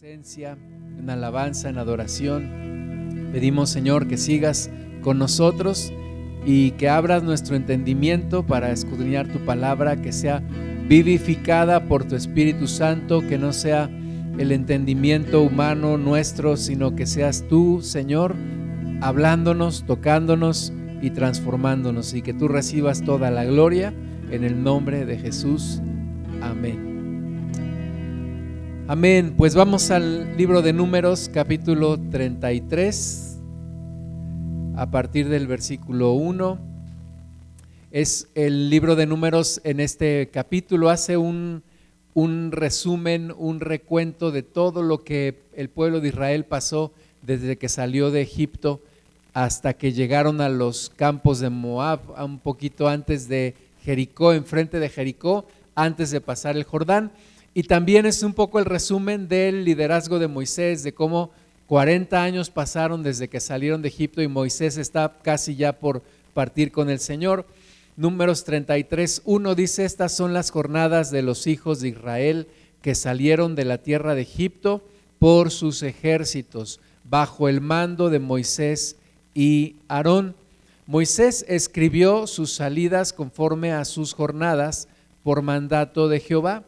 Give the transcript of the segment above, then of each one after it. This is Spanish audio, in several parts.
presencia, en alabanza, en adoración. Pedimos, Señor, que sigas con nosotros y que abras nuestro entendimiento para escudriñar tu palabra, que sea vivificada por tu Espíritu Santo, que no sea el entendimiento humano nuestro, sino que seas tú, Señor, hablándonos, tocándonos y transformándonos, y que tú recibas toda la gloria en el nombre de Jesús. Amén. Amén. Pues vamos al libro de Números, capítulo 33, a partir del versículo 1. Es el libro de Números en este capítulo, hace un, un resumen, un recuento de todo lo que el pueblo de Israel pasó desde que salió de Egipto hasta que llegaron a los campos de Moab, un poquito antes de Jericó, enfrente de Jericó, antes de pasar el Jordán. Y también es un poco el resumen del liderazgo de Moisés, de cómo 40 años pasaron desde que salieron de Egipto y Moisés está casi ya por partir con el Señor. Números 33, 1 dice, estas son las jornadas de los hijos de Israel que salieron de la tierra de Egipto por sus ejércitos, bajo el mando de Moisés y Aarón. Moisés escribió sus salidas conforme a sus jornadas por mandato de Jehová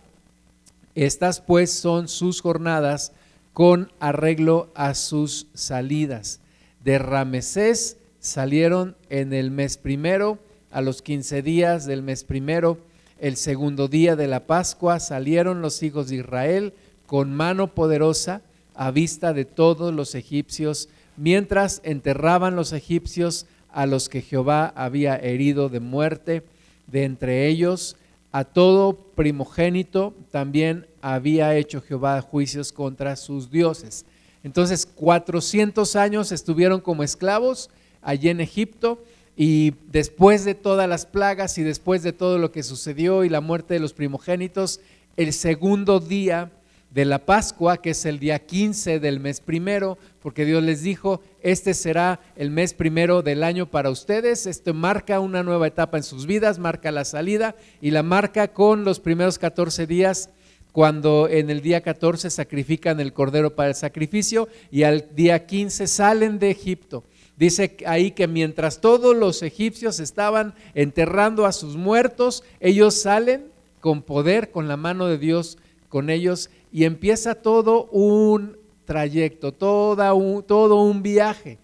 estas pues son sus jornadas con arreglo a sus salidas. De Ramesés salieron en el mes primero, a los quince días del mes primero, el segundo día de la Pascua, salieron los hijos de Israel con mano poderosa a vista de todos los egipcios, mientras enterraban los egipcios a los que Jehová había herido de muerte, de entre ellos a todo primogénito también había hecho Jehová juicios contra sus dioses. Entonces, 400 años estuvieron como esclavos allí en Egipto y después de todas las plagas y después de todo lo que sucedió y la muerte de los primogénitos, el segundo día de la Pascua, que es el día 15 del mes primero, porque Dios les dijo, este será el mes primero del año para ustedes, esto marca una nueva etapa en sus vidas, marca la salida y la marca con los primeros 14 días, cuando en el día 14 sacrifican el cordero para el sacrificio y al día 15 salen de Egipto. Dice ahí que mientras todos los egipcios estaban enterrando a sus muertos, ellos salen con poder, con la mano de Dios con ellos y empieza todo un trayecto, toda un, todo un viaje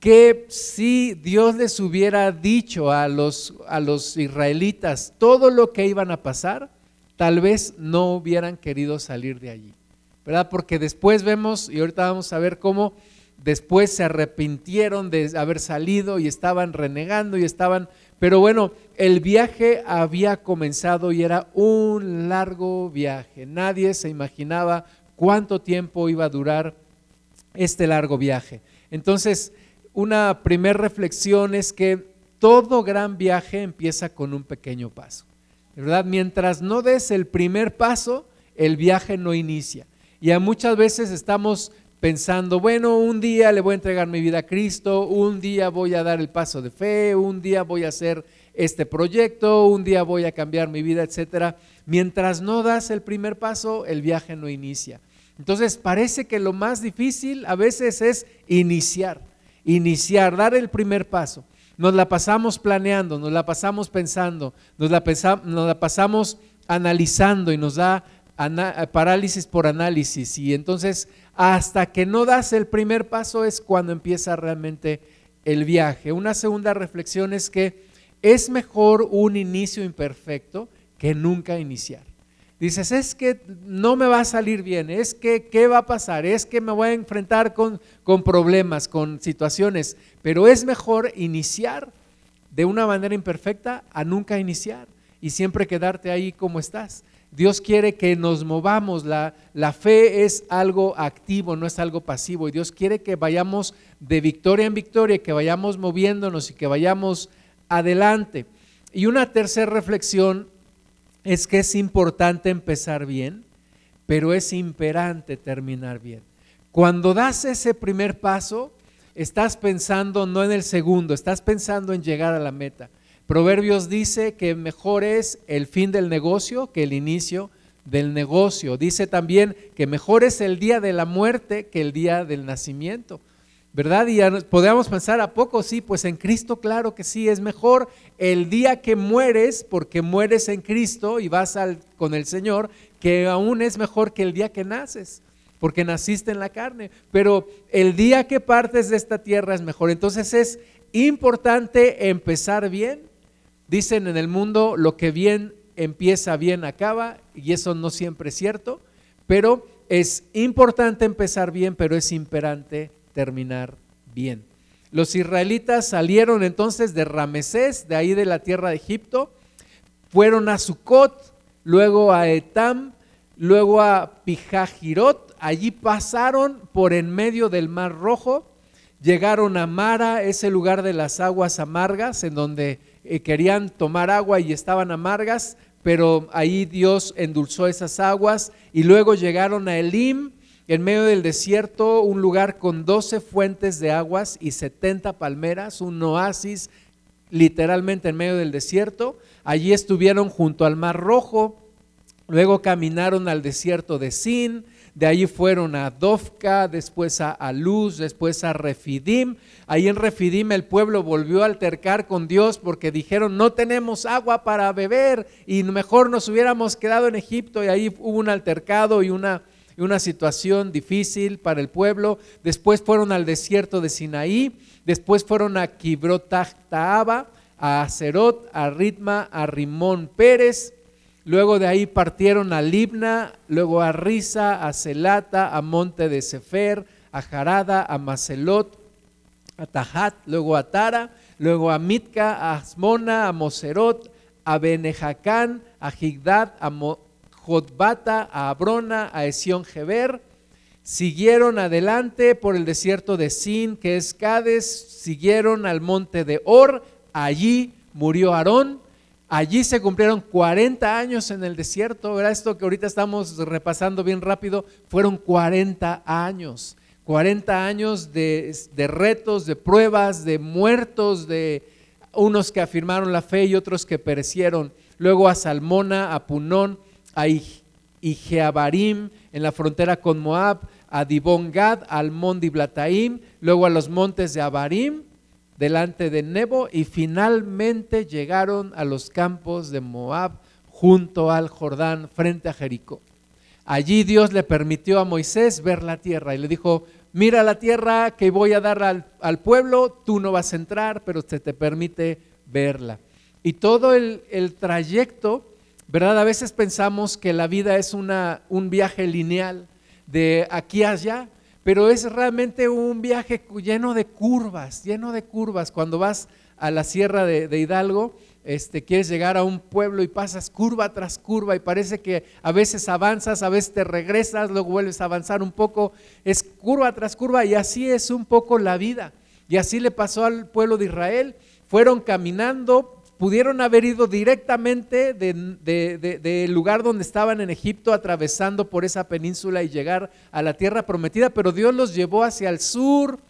que si Dios les hubiera dicho a los, a los israelitas todo lo que iban a pasar, tal vez no hubieran querido salir de allí, ¿verdad? Porque después vemos, y ahorita vamos a ver cómo después se arrepintieron de haber salido y estaban renegando y estaban pero bueno, el viaje había comenzado y era un largo viaje. Nadie se imaginaba cuánto tiempo iba a durar este largo viaje. Entonces, una primera reflexión es que todo gran viaje empieza con un pequeño paso. ¿Verdad? Mientras no des el primer paso, el viaje no inicia. Y a muchas veces estamos pensando, bueno, un día le voy a entregar mi vida a Cristo, un día voy a dar el paso de fe, un día voy a hacer este proyecto, un día voy a cambiar mi vida, etcétera. Mientras no das el primer paso, el viaje no inicia. Entonces parece que lo más difícil a veces es iniciar, iniciar, dar el primer paso. Nos la pasamos planeando, nos la pasamos pensando, nos la, nos la pasamos analizando y nos da parálisis por análisis. Y entonces hasta que no das el primer paso es cuando empieza realmente el viaje. Una segunda reflexión es que es mejor un inicio imperfecto que nunca iniciar. Dices, es que no me va a salir bien, es que qué va a pasar, es que me voy a enfrentar con, con problemas, con situaciones, pero es mejor iniciar de una manera imperfecta a nunca iniciar y siempre quedarte ahí como estás. Dios quiere que nos movamos. La, fe es algo activo, no es algo pasivo. Y Dios quiere que vayamos de victoria en victoria, que vayamos moviéndonos y que vayamos adelante. Y una tercera reflexión es que es importante empezar bien, pero es imperante terminar bien. Cuando das ese primer paso, estás pensando no en el segundo, estás pensando en llegar a la meta. Proverbios dice que mejor es el fin del negocio que el inicio del negocio. Dice también que mejor es el día de la muerte que el día del nacimiento. ¿Verdad? Y podríamos pensar a poco, sí, pues en Cristo claro que sí, es mejor el día que mueres, porque mueres en Cristo y vas al, con el Señor, que aún es mejor que el día que naces, porque naciste en la carne. Pero el día que partes de esta tierra es mejor. Entonces es importante empezar bien. Dicen en el mundo, lo que bien empieza, bien acaba, y eso no siempre es cierto, pero es importante empezar bien, pero es imperante terminar bien. Los israelitas salieron entonces de Ramesés, de ahí de la tierra de Egipto, fueron a Sucot, luego a Etam, luego a Pijajirot, allí pasaron por en medio del Mar Rojo, llegaron a Mara, ese lugar de las aguas amargas, en donde eh, querían tomar agua y estaban amargas, pero ahí Dios endulzó esas aguas y luego llegaron a Elim, en medio del desierto, un lugar con 12 fuentes de aguas y 70 palmeras, un oasis literalmente en medio del desierto. Allí estuvieron junto al Mar Rojo, luego caminaron al desierto de Sin, de allí fueron a Dovka, después a Luz, después a Refidim. Ahí en Refidim el pueblo volvió a altercar con Dios porque dijeron, no tenemos agua para beber y mejor nos hubiéramos quedado en Egipto y ahí hubo un altercado y una, una situación difícil para el pueblo. Después fueron al desierto de Sinaí, después fueron a Kibrotachtaaba, a Acerot, a Ritma, a Rimón Pérez Luego de ahí partieron a Libna, luego a Risa, a Celata, a Monte de Sefer, a Jarada, a Macelot, a Tahat, luego a Tara, luego a Mitka, a Asmona, a Moserot, a Benejacán, a Gigdad, a Jotbata, a Abrona, a Esión Geber. Siguieron adelante por el desierto de Sin, que es Cades, siguieron al monte de Or, allí murió Aarón Allí se cumplieron 40 años en el desierto, ¿verdad? Esto que ahorita estamos repasando bien rápido, fueron 40 años. 40 años de, retos, de pruebas, de muertos, de unos que afirmaron la fe y otros que perecieron. Luego a Salmona, a Punón, a Ijeabarim, en la frontera con Moab, a Dibongad, al Mondi Blataim, luego a los montes de Abarim, delante de Nebo y finalmente llegaron a los campos de Moab junto al Jordán frente a Jericó. Allí Dios le permitió a Moisés ver la tierra y le dijo, mira la tierra que voy a dar al, pueblo, tú no vas a entrar, pero se te permite verla. Y todo el, el, trayecto, ¿verdad? A veces pensamos que la vida es una, un viaje lineal de aquí a allá, pero es realmente un viaje lleno de curvas, lleno de curvas. Cuando vas a la sierra de, Hidalgo, este, quieres llegar a un pueblo y pasas curva tras curva y parece que a veces avanzas, a veces te regresas, luego vuelves a avanzar un poco, es curva tras curva y así es un poco la vida. Y así le pasó al pueblo de Israel, fueron caminando pudieron haber ido directamente del lugar donde estaban en Egipto, atravesando por esa península y llegar a la tierra prometida, pero Dios los llevó hacia el sur,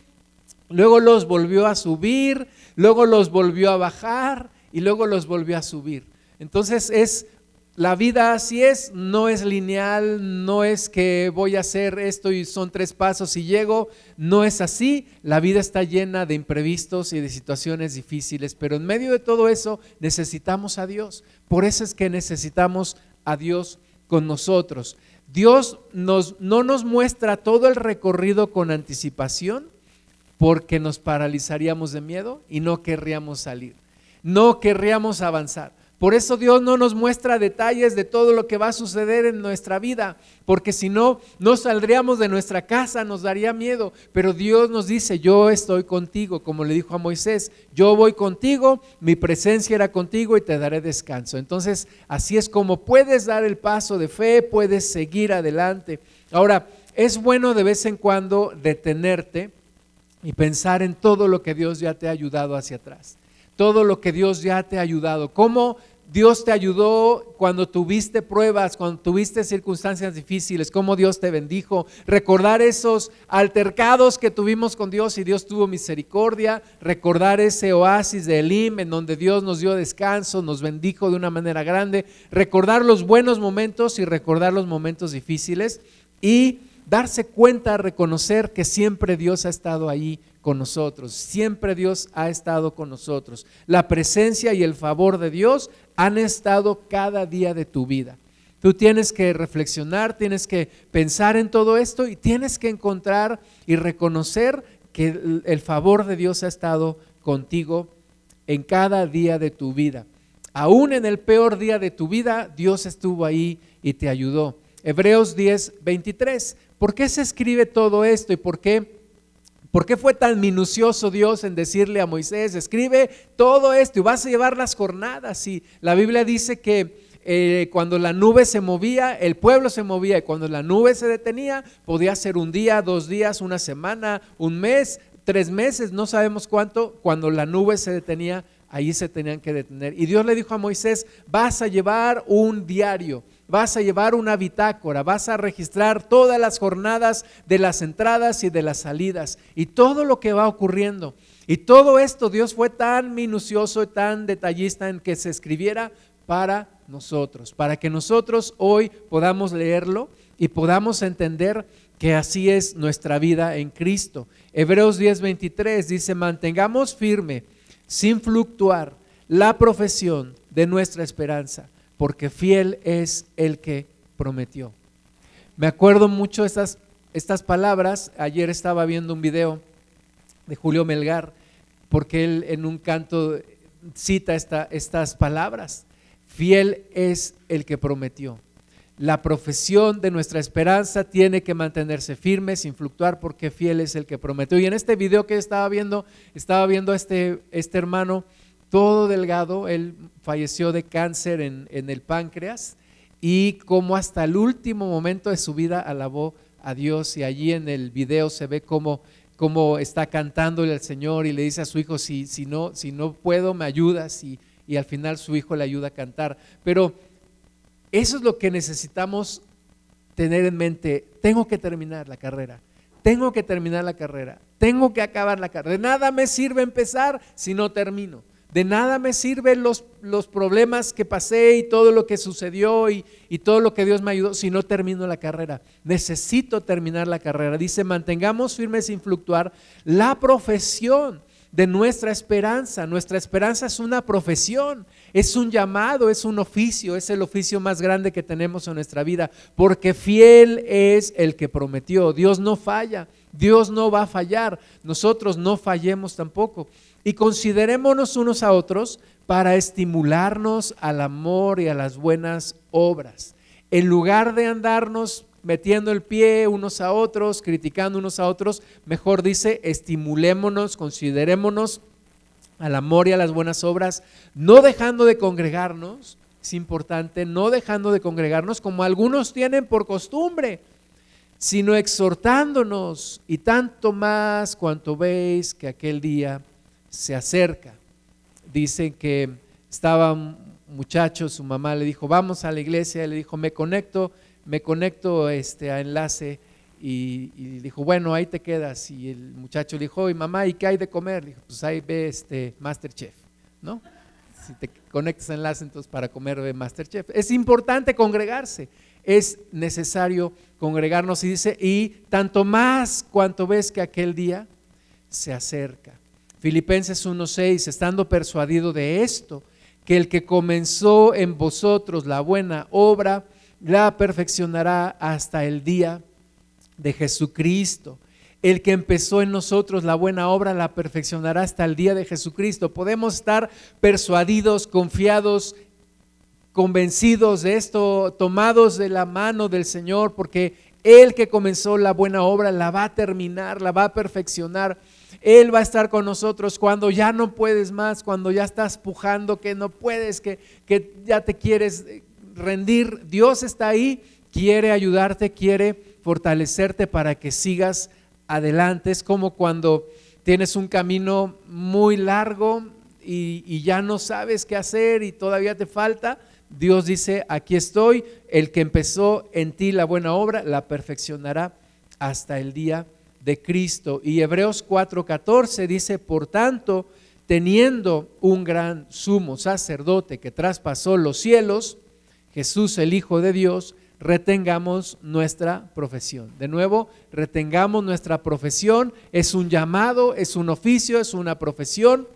luego los volvió a subir, luego los volvió a bajar y luego los volvió a subir. Entonces es la vida así es, no es lineal, no es que voy a hacer esto y son tres pasos y llego, no es así. La vida está llena de imprevistos y de situaciones difíciles, pero en medio de todo eso necesitamos a Dios. Por eso es que necesitamos a Dios con nosotros. Dios no nos muestra todo el recorrido con anticipación porque nos paralizaríamos de miedo y no querríamos salir, no querríamos avanzar. Por eso Dios no nos muestra detalles de todo lo que va a suceder en nuestra vida, porque si no, no saldríamos de nuestra casa, nos daría miedo. Pero Dios nos dice, yo estoy contigo, como le dijo a Moisés, yo voy contigo, mi presencia era contigo y te daré descanso. Entonces, así es como puedes dar el paso de fe, puedes seguir adelante. Ahora, es bueno de vez en cuando detenerte y pensar en todo lo que Dios ya te ha ayudado hacia atrás todo lo que Dios ya te ha ayudado, cómo Dios te ayudó cuando tuviste pruebas, cuando tuviste circunstancias difíciles, cómo Dios te bendijo. Recordar esos altercados que tuvimos con Dios y Dios tuvo misericordia. Recordar ese oasis de Elim en donde Dios nos dio descanso, nos bendijo de una manera grande. Recordar los buenos momentos y recordar los momentos difíciles. Y darse cuenta, reconocer que siempre Dios ha estado ahí con nosotros, siempre Dios ha estado con nosotros. La presencia y el favor de Dios han estado cada día de tu vida. Tú tienes que reflexionar, tienes que pensar en todo esto y tienes que encontrar y reconocer que el favor de Dios ha estado contigo en cada día de tu vida. Aún en el peor día de tu vida, Dios estuvo ahí y te ayudó. Hebreos 10, 23. ¿Por qué se escribe todo esto y por qué, por qué fue tan minucioso Dios en decirle a Moisés, escribe todo esto y vas a llevar las jornadas? Y la Biblia dice que eh, cuando la nube se movía, el pueblo se movía y cuando la nube se detenía, podía ser un día, dos días, una semana, un mes, tres meses, no sabemos cuánto, cuando la nube se detenía, ahí se tenían que detener. Y Dios le dijo a Moisés, vas a llevar un diario vas a llevar una bitácora, vas a registrar todas las jornadas de las entradas y de las salidas y todo lo que va ocurriendo. Y todo esto Dios fue tan minucioso y tan detallista en que se escribiera para nosotros, para que nosotros hoy podamos leerlo y podamos entender que así es nuestra vida en Cristo. Hebreos 10:23 dice, mantengamos firme, sin fluctuar, la profesión de nuestra esperanza porque fiel es el que prometió. Me acuerdo mucho estas, estas palabras. Ayer estaba viendo un video de Julio Melgar, porque él en un canto cita esta, estas palabras. Fiel es el que prometió. La profesión de nuestra esperanza tiene que mantenerse firme sin fluctuar porque fiel es el que prometió. Y en este video que estaba viendo, estaba viendo a este, este hermano todo delgado, él falleció de cáncer en, el páncreas y como hasta el último momento de su vida alabó a Dios y allí en el video se ve como cómo está cantándole al Señor y le dice a su hijo, si, si, no, si no puedo, me ayudas y, y al final su hijo le ayuda a cantar. Pero eso es lo que necesitamos tener en mente. Tengo que terminar la carrera. Tengo que terminar la carrera. Tengo que acabar la carrera. De nada me sirve empezar si no termino. De nada me sirven los, los problemas que pasé y todo lo que sucedió y, y todo lo que Dios me ayudó si no termino la carrera. Necesito terminar la carrera. Dice, mantengamos firmes sin fluctuar la profesión de nuestra esperanza. Nuestra esperanza es una profesión, es un llamado, es un oficio, es el oficio más grande que tenemos en nuestra vida, porque fiel es el que prometió. Dios no falla, Dios no va a fallar, nosotros no fallemos tampoco y considerémonos unos a otros para estimularnos al amor y a las buenas obras. En lugar de andarnos metiendo el pie unos a otros, criticando unos a otros, mejor dice, estimulémonos, considerémonos al amor y a las buenas obras, no dejando de congregarnos, es importante, no dejando de congregarnos como algunos tienen por costumbre, sino exhortándonos y tanto más cuanto veis que aquel día se acerca. Dicen que estaba un muchacho, su mamá le dijo, vamos a la iglesia, le dijo, me conecto, me conecto este, a enlace y, dijo, bueno, ahí te quedas. Y el muchacho le dijo, y mamá, ¿y qué hay de comer? Le dijo, pues ahí ve este Masterchef, ¿no? Si te conectas a enlace, entonces para comer ve Masterchef. Es importante congregarse, es necesario congregarnos y dice, y tanto más cuanto ves que aquel día se acerca. Filipenses 1:6, estando persuadido de esto, que el que comenzó en vosotros la buena obra, la perfeccionará hasta el día de Jesucristo. El que empezó en nosotros la buena obra la perfeccionará hasta el día de Jesucristo. Podemos estar persuadidos, confiados, convencidos de esto, tomados de la mano del Señor, porque el que comenzó la buena obra la va a terminar, la va a perfeccionar. Él va a estar con nosotros cuando ya no puedes más, cuando ya estás pujando, que no puedes, que, que ya te quieres rendir. Dios está ahí, quiere ayudarte, quiere fortalecerte para que sigas adelante. Es como cuando tienes un camino muy largo y, y ya no sabes qué hacer y todavía te falta, Dios dice, aquí estoy, el que empezó en ti la buena obra, la perfeccionará hasta el día de Cristo. Y Hebreos 4:14 dice, por tanto, teniendo un gran sumo sacerdote que traspasó los cielos, Jesús el Hijo de Dios, retengamos nuestra profesión. De nuevo, retengamos nuestra profesión. Es un llamado, es un oficio, es una profesión.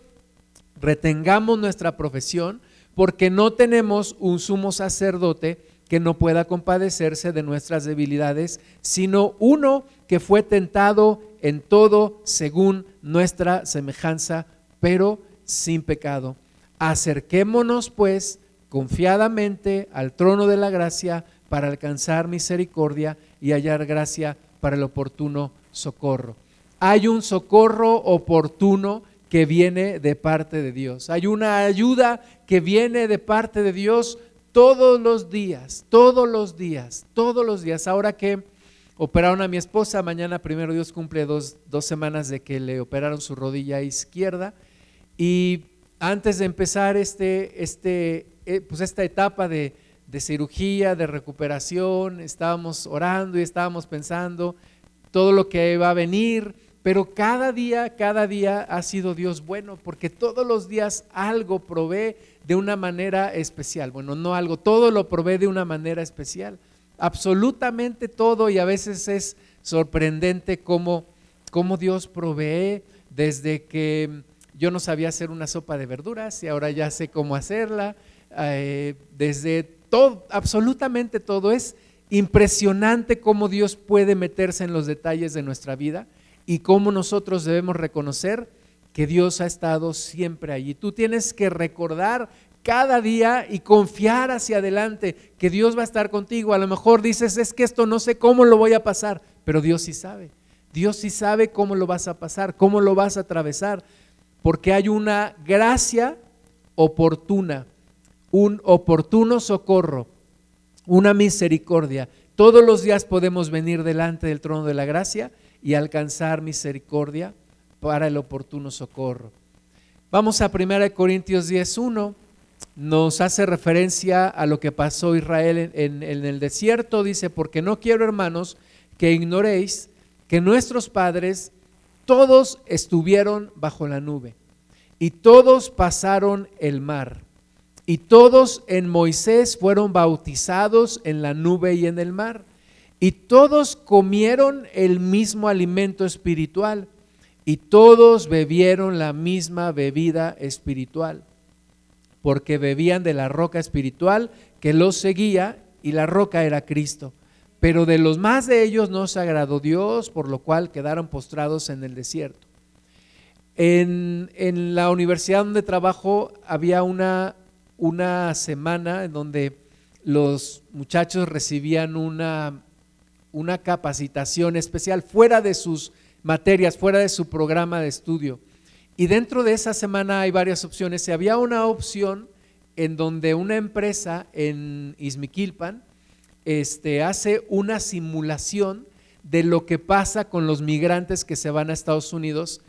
Retengamos nuestra profesión porque no tenemos un sumo sacerdote que no pueda compadecerse de nuestras debilidades, sino uno que fue tentado en todo según nuestra semejanza, pero sin pecado. Acerquémonos pues confiadamente al trono de la gracia para alcanzar misericordia y hallar gracia para el oportuno socorro. Hay un socorro oportuno que viene de parte de Dios. Hay una ayuda que viene de parte de Dios todos los días, todos los días, todos los días. Ahora que operaron a mi esposa, mañana primero Dios cumple dos, dos semanas de que le operaron su rodilla izquierda. Y antes de empezar este, este, eh, pues esta etapa de, de cirugía, de recuperación, estábamos orando y estábamos pensando todo lo que va a venir, pero cada día, cada día ha sido Dios bueno, porque todos los días algo provee de una manera especial. Bueno, no algo, todo lo provee de una manera especial. Absolutamente todo y a veces es sorprendente cómo, cómo Dios provee desde que yo no sabía hacer una sopa de verduras y ahora ya sé cómo hacerla, eh, desde todo, absolutamente todo. Es impresionante cómo Dios puede meterse en los detalles de nuestra vida y cómo nosotros debemos reconocer que Dios ha estado siempre allí. Tú tienes que recordar cada día y confiar hacia adelante que Dios va a estar contigo. A lo mejor dices, es que esto no sé cómo lo voy a pasar, pero Dios sí sabe. Dios sí sabe cómo lo vas a pasar, cómo lo vas a atravesar, porque hay una gracia oportuna un oportuno socorro, una misericordia. Todos los días podemos venir delante del trono de la gracia y alcanzar misericordia para el oportuno socorro. Vamos a 1 Corintios 10.1, nos hace referencia a lo que pasó Israel en, en el desierto, dice, porque no quiero hermanos que ignoréis que nuestros padres todos estuvieron bajo la nube y todos pasaron el mar y todos en Moisés fueron bautizados en la nube y en el mar. Y todos comieron el mismo alimento espiritual. Y todos bebieron la misma bebida espiritual. Porque bebían de la roca espiritual que los seguía y la roca era Cristo. Pero de los más de ellos no se agradó Dios, por lo cual quedaron postrados en el desierto. En, en la universidad donde trabajo había una una semana en donde los muchachos recibían una, una capacitación especial fuera de sus materias, fuera de su programa de estudio. Y dentro de esa semana hay varias opciones. Y había una opción en donde una empresa en Izmiquilpan este, hace una simulación de lo que pasa con los migrantes que se van a Estados Unidos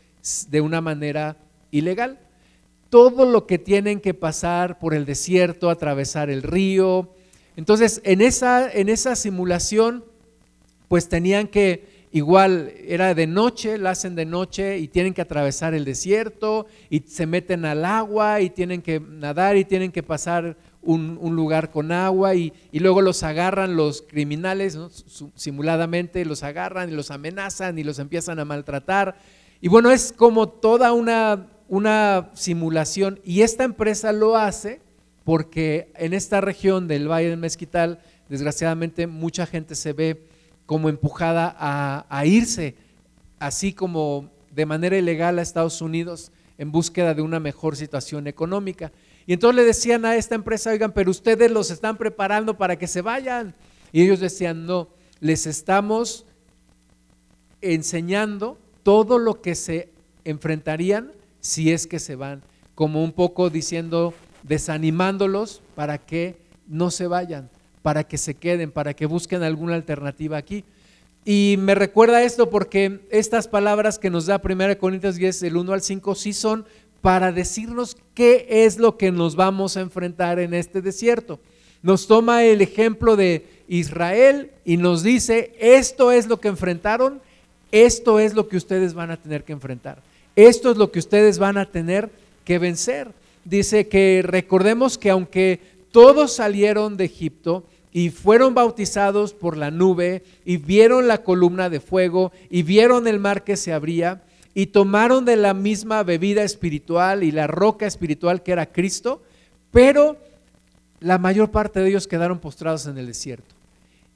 de una manera ilegal todo lo que tienen que pasar por el desierto, atravesar el río. Entonces, en esa, en esa simulación, pues tenían que, igual era de noche, la hacen de noche y tienen que atravesar el desierto y se meten al agua y tienen que nadar y tienen que pasar un, lugar con agua y, luego los agarran los criminales, simuladamente los agarran y los amenazan y los empiezan a maltratar. Y bueno, es como toda una una simulación y esta empresa lo hace porque en esta región del Valle del Mezquital, desgraciadamente, mucha gente se ve como empujada a, irse, así como de manera ilegal a Estados Unidos en búsqueda de una mejor situación económica. Y entonces le decían a esta empresa, oigan, pero ustedes los están preparando para que se vayan. Y ellos decían, no, les estamos enseñando todo lo que se enfrentarían si es que se van, como un poco diciendo, desanimándolos para que no se vayan, para que se queden, para que busquen alguna alternativa aquí. Y me recuerda esto porque estas palabras que nos da 1 Corintios 10, el 1 al 5, sí son para decirnos qué es lo que nos vamos a enfrentar en este desierto. Nos toma el ejemplo de Israel y nos dice, esto es lo que enfrentaron, esto es lo que ustedes van a tener que enfrentar, esto es lo que ustedes van a tener que vencer. Dice que recordemos que aunque todos salieron de Egipto, y fueron bautizados por la nube y vieron la columna de fuego y vieron el mar que se abría y tomaron de la misma bebida espiritual y la roca espiritual que era Cristo, pero la mayor parte de ellos quedaron postrados en el desierto.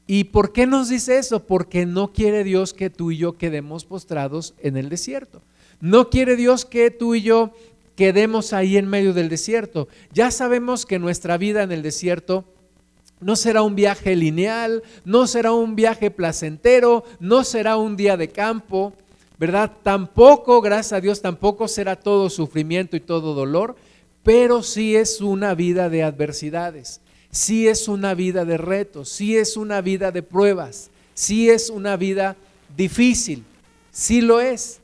¿Y por qué nos dice eso? Porque no quiere Dios que tú y yo quedemos postrados en el desierto. No quiere Dios que tú y yo quedemos ahí en medio del desierto. Ya sabemos que nuestra vida en el desierto no será un viaje lineal, no será un viaje placentero, no será un día de campo, ¿verdad? Tampoco, gracias a Dios, tampoco será todo sufrimiento y todo dolor, pero sí es una vida de adversidades, sí es una vida de retos, sí es una vida de pruebas, sí es una vida difícil, sí lo es.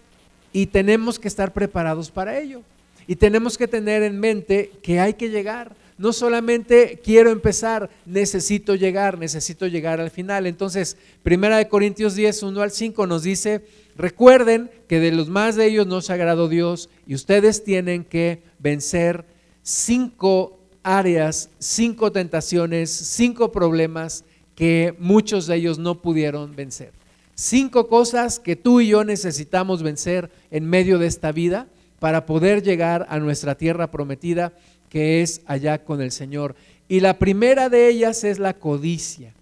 Y tenemos que estar preparados para ello. Y tenemos que tener en mente que hay que llegar no solamente quiero empezar, necesito llegar, necesito llegar al final. Entonces, Primera de Corintios 10, 1 al 5 nos dice, recuerden que de los más de ellos no se agradó Dios y ustedes tienen que vencer cinco áreas, cinco tentaciones, cinco problemas que muchos de ellos no pudieron vencer. Cinco cosas que tú y yo necesitamos vencer en medio de esta vida para poder llegar a nuestra tierra prometida que es allá con el Señor. Y la primera de ellas es la codicia.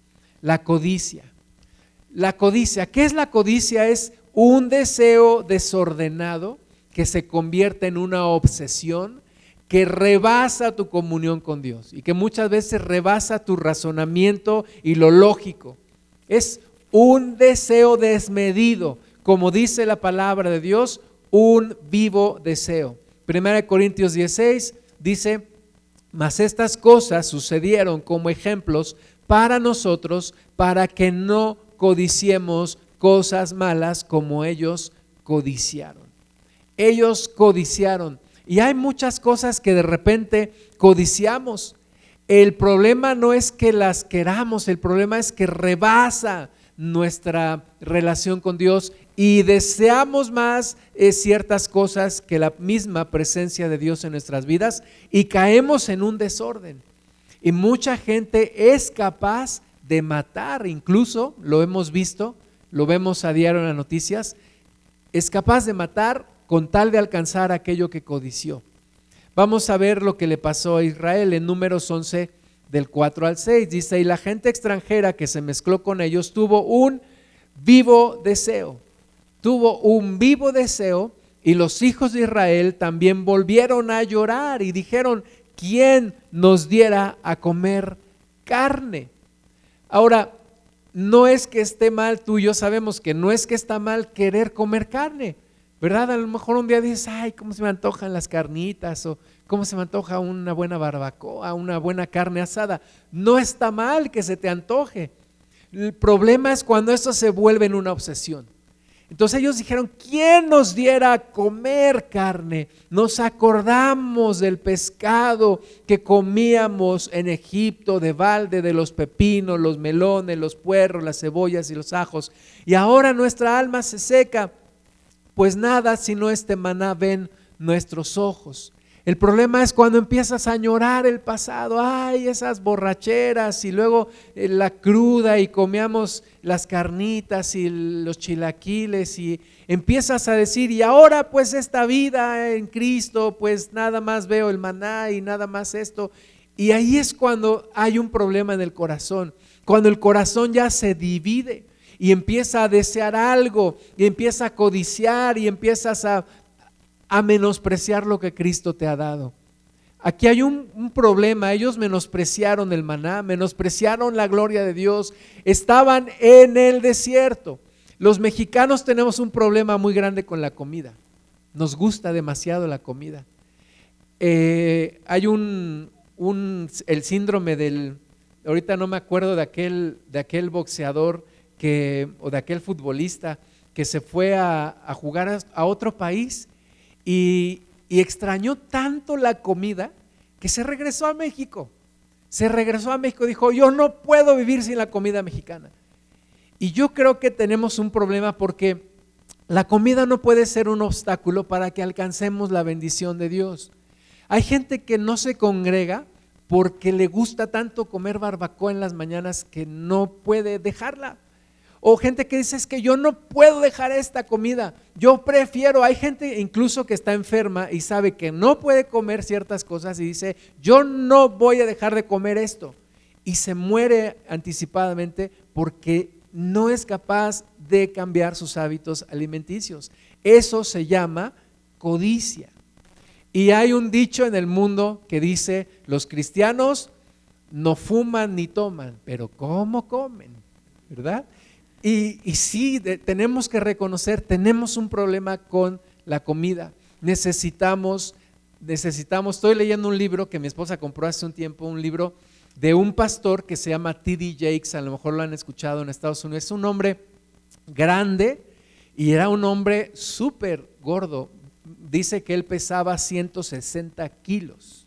La codicia. La codicia. ¿Qué es la codicia? Es un deseo desordenado que se convierte en una obsesión que rebasa tu comunión con Dios y que muchas veces rebasa tu razonamiento y lo lógico. Es un deseo desmedido, como dice la palabra de Dios, un vivo deseo. Primera de Corintios 16, dice, mas estas cosas sucedieron como ejemplos para nosotros, para que no codiciemos cosas malas como ellos codiciaron. Ellos codiciaron. Y hay muchas cosas que de repente codiciamos. El problema no es que las queramos, el problema es que rebasa nuestra relación con Dios y deseamos más eh, ciertas cosas que la misma presencia de Dios en nuestras vidas y caemos en un desorden. Y mucha gente es capaz de matar, incluso lo hemos visto, lo vemos a diario en las noticias, es capaz de matar con tal de alcanzar aquello que codició. Vamos a ver lo que le pasó a Israel en números 11 del 4 al 6. Dice, y la gente extranjera que se mezcló con ellos tuvo un vivo deseo tuvo un vivo deseo y los hijos de Israel también volvieron a llorar y dijeron, ¿quién nos diera a comer carne? Ahora, no es que esté mal, tú y yo sabemos que no es que está mal querer comer carne, ¿verdad? A lo mejor un día dices, ay, ¿cómo se me antojan las carnitas? O ¿cómo se me antoja una buena barbacoa, una buena carne asada? No está mal que se te antoje. El problema es cuando esto se vuelve en una obsesión. Entonces ellos dijeron, ¿quién nos diera a comer carne? Nos acordamos del pescado que comíamos en Egipto, de balde, de los pepinos, los melones, los puerros, las cebollas y los ajos. Y ahora nuestra alma se seca, pues nada sino este maná ven nuestros ojos. El problema es cuando empiezas a añorar el pasado, ay, esas borracheras y luego eh, la cruda y comíamos las carnitas y los chilaquiles y empiezas a decir, y ahora pues esta vida en Cristo, pues nada más veo el maná y nada más esto. Y ahí es cuando hay un problema en el corazón, cuando el corazón ya se divide y empieza a desear algo y empieza a codiciar y empiezas a a menospreciar lo que Cristo te ha dado. Aquí hay un, problema, ellos menospreciaron el maná, menospreciaron la gloria de Dios, estaban en el desierto. Los mexicanos tenemos un problema muy grande con la comida, nos gusta demasiado la comida. Eh, hay un, el síndrome del, ahorita no me acuerdo de aquel, de aquel boxeador que, o de aquel futbolista que se fue a jugar a otro país y extrañó tanto la comida que se regresó a México. Se regresó a México dijo, yo no puedo vivir sin la comida mexicana. Y yo creo que tenemos un problema porque la comida no puede ser un obstáculo para que alcancemos la bendición de Dios. Hay gente que no se congrega porque le gusta tanto comer barbacoa en las mañanas que no puede dejarla. O gente que dice es que yo no puedo dejar esta comida, yo prefiero, hay gente incluso que está enferma y sabe que no puede comer ciertas cosas y dice, yo no voy a dejar de comer esto. Y se muere anticipadamente porque no es capaz de cambiar sus hábitos alimenticios. Eso se llama codicia. Y hay un dicho en el mundo que dice, los cristianos no fuman ni toman, pero ¿cómo comen? ¿Verdad? Y, sí, tenemos que reconocer, tenemos un problema con la comida. Necesitamos, necesitamos, estoy leyendo un libro que mi esposa compró hace un tiempo, un libro de un pastor que se llama T.D. Jakes, a lo mejor lo han escuchado en Estados Unidos. Es un hombre grande y era un hombre súper gordo. Dice que él pesaba 160 kilos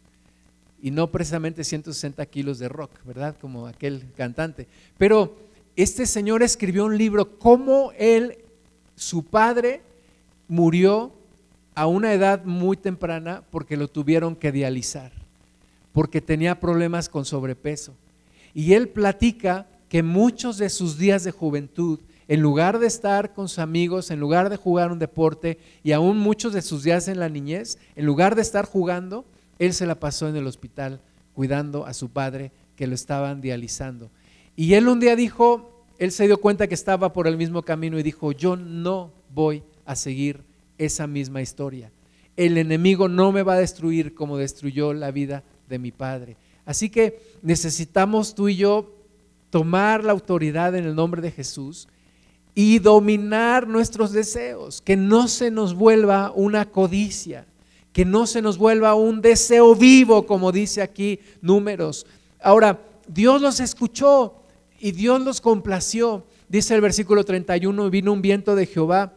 y no precisamente 160 kilos de rock, ¿verdad? Como aquel cantante. Pero este señor escribió un libro, cómo él, su padre, murió a una edad muy temprana porque lo tuvieron que dializar, porque tenía problemas con sobrepeso. Y él platica que muchos de sus días de juventud, en lugar de estar con sus amigos, en lugar de jugar un deporte, y aún muchos de sus días en la niñez, en lugar de estar jugando, él se la pasó en el hospital cuidando a su padre que lo estaban dializando. Y él un día dijo, él se dio cuenta que estaba por el mismo camino y dijo, yo no voy a seguir esa misma historia. El enemigo no me va a destruir como destruyó la vida de mi padre. Así que necesitamos tú y yo tomar la autoridad en el nombre de Jesús y dominar nuestros deseos, que no se nos vuelva una codicia, que no se nos vuelva un deseo vivo, como dice aquí números. Ahora, Dios los escuchó y Dios los complació. Dice el versículo 31, vino un viento de Jehová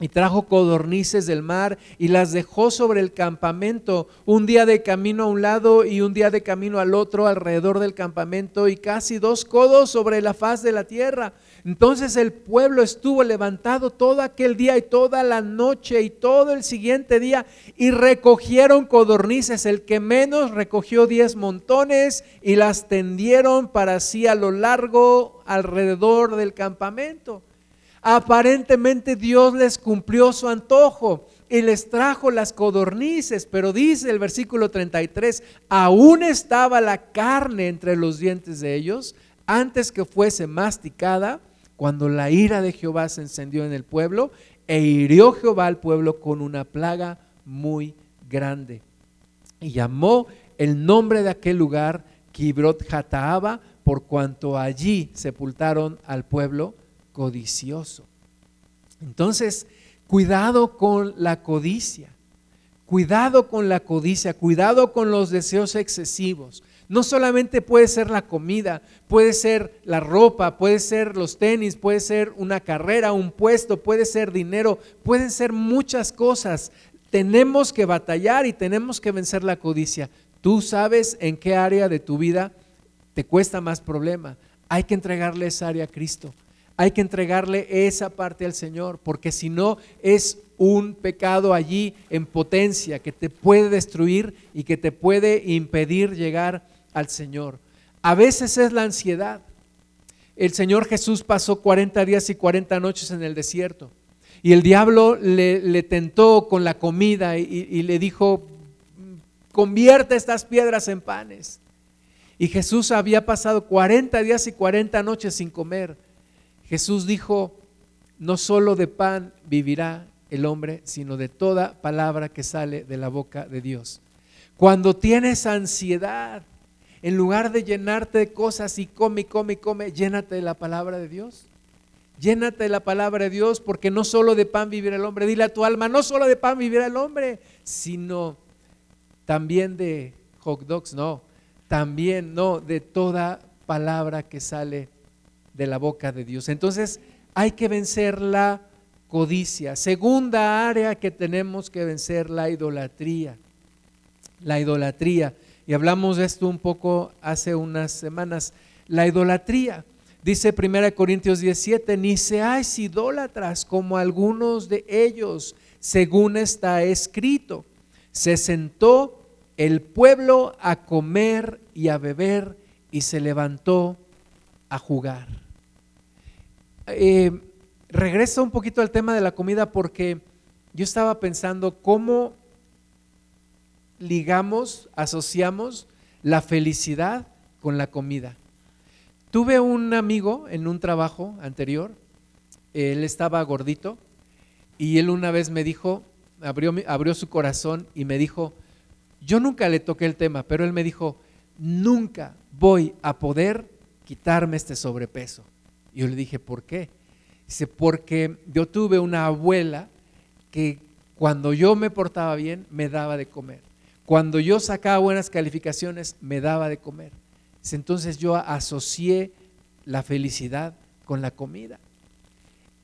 y trajo codornices del mar y las dejó sobre el campamento, un día de camino a un lado y un día de camino al otro alrededor del campamento y casi dos codos sobre la faz de la tierra. Entonces el pueblo estuvo levantado todo aquel día y toda la noche y todo el siguiente día y recogieron codornices. El que menos recogió diez montones y las tendieron para sí a lo largo alrededor del campamento. Aparentemente Dios les cumplió su antojo y les trajo las codornices, pero dice el versículo 33, aún estaba la carne entre los dientes de ellos antes que fuese masticada, cuando la ira de Jehová se encendió en el pueblo, e hirió Jehová al pueblo con una plaga muy grande. Y llamó el nombre de aquel lugar Kibrot Hataaba, por cuanto allí sepultaron al pueblo codicioso. Entonces, cuidado con la codicia, cuidado con la codicia, cuidado con los deseos excesivos. No solamente puede ser la comida, puede ser la ropa, puede ser los tenis, puede ser una carrera, un puesto, puede ser dinero, pueden ser muchas cosas. Tenemos que batallar y tenemos que vencer la codicia. Tú sabes en qué área de tu vida te cuesta más problema. Hay que entregarle esa área a Cristo hay que entregarle esa parte al Señor, porque si no es un pecado allí en potencia que te puede destruir y que te puede impedir llegar al Señor. A veces es la ansiedad. El Señor Jesús pasó 40 días y 40 noches en el desierto y el diablo le, tentó con la comida y, y le dijo, convierte estas piedras en panes. Y Jesús había pasado 40 días y 40 noches sin comer. Jesús dijo, no solo de pan vivirá el hombre, sino de toda palabra que sale de la boca de Dios. Cuando tienes ansiedad, en lugar de llenarte de cosas y come, come, come, llénate de la palabra de Dios. Llénate de la palabra de Dios, porque no solo de pan vivirá el hombre. Dile a tu alma, no solo de pan vivirá el hombre, sino también de hot dogs, no, también no, de toda palabra que sale de la boca de Dios. Entonces hay que vencer la codicia. Segunda área que tenemos que vencer, la idolatría. La idolatría. Y hablamos de esto un poco hace unas semanas. La idolatría. Dice 1 Corintios 17, ni seáis idólatras como algunos de ellos, según está escrito. Se sentó el pueblo a comer y a beber y se levantó a jugar. Eh, regreso un poquito al tema de la comida porque yo estaba pensando cómo ligamos, asociamos la felicidad con la comida. Tuve un amigo en un trabajo anterior, él estaba gordito y él una vez me dijo, abrió, abrió su corazón y me dijo, yo nunca le toqué el tema, pero él me dijo, nunca voy a poder quitarme este sobrepeso. Yo le dije, ¿por qué? Dice, porque yo tuve una abuela que cuando yo me portaba bien, me daba de comer. Cuando yo sacaba buenas calificaciones, me daba de comer. Entonces yo asocié la felicidad con la comida.